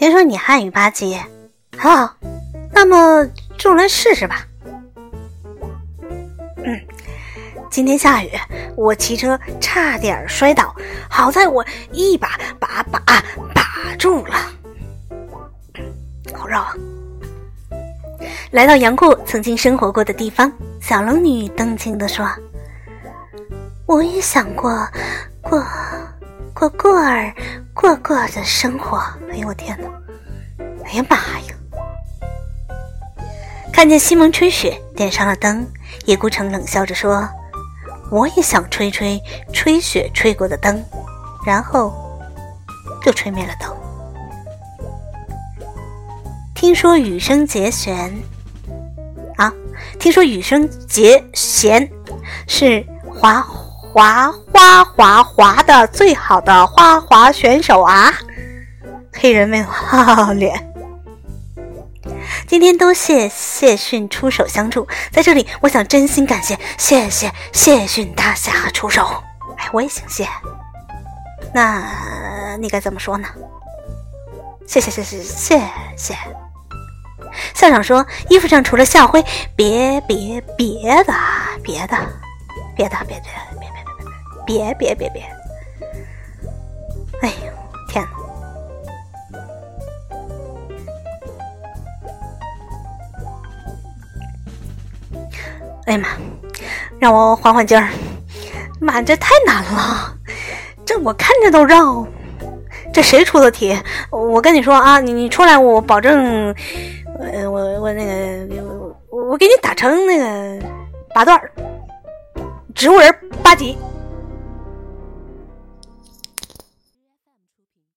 听说你汉语八级，很好，那么就来试试吧。嗯，今天下雨，我骑车差点摔倒，好在我一把把把把住了。好绕啊！来到杨过曾经生活过的地方，小龙女动情地说：“我也想过过过过儿过过的生活。”哎呦我天哪！哎呀妈呀！看见西蒙吹雪，点上了灯，叶孤城冷笑着说：“我也想吹吹吹雪吹过的灯。”然后就吹灭了灯。听说羽生结弦啊，听说羽生结弦是华滑滑滑滑的最好的花滑选手啊！黑人问号脸。今天多谢谢逊出手相助，在这里我想真心感谢，谢谢谢逊大侠出手。哎，我也姓谢，那你该怎么说呢？谢谢谢谢谢谢。校长说：“衣服上除了校徽，别别别的，别的，别的，别别别别别别！哎呦，天哪！哎呀妈，让我缓缓劲儿！妈，这太难了，这我看着都绕。这谁出的题？我跟你说啊，你你出来，我保证。”呃，我我那个，我我给你打成那个八段植物人八级。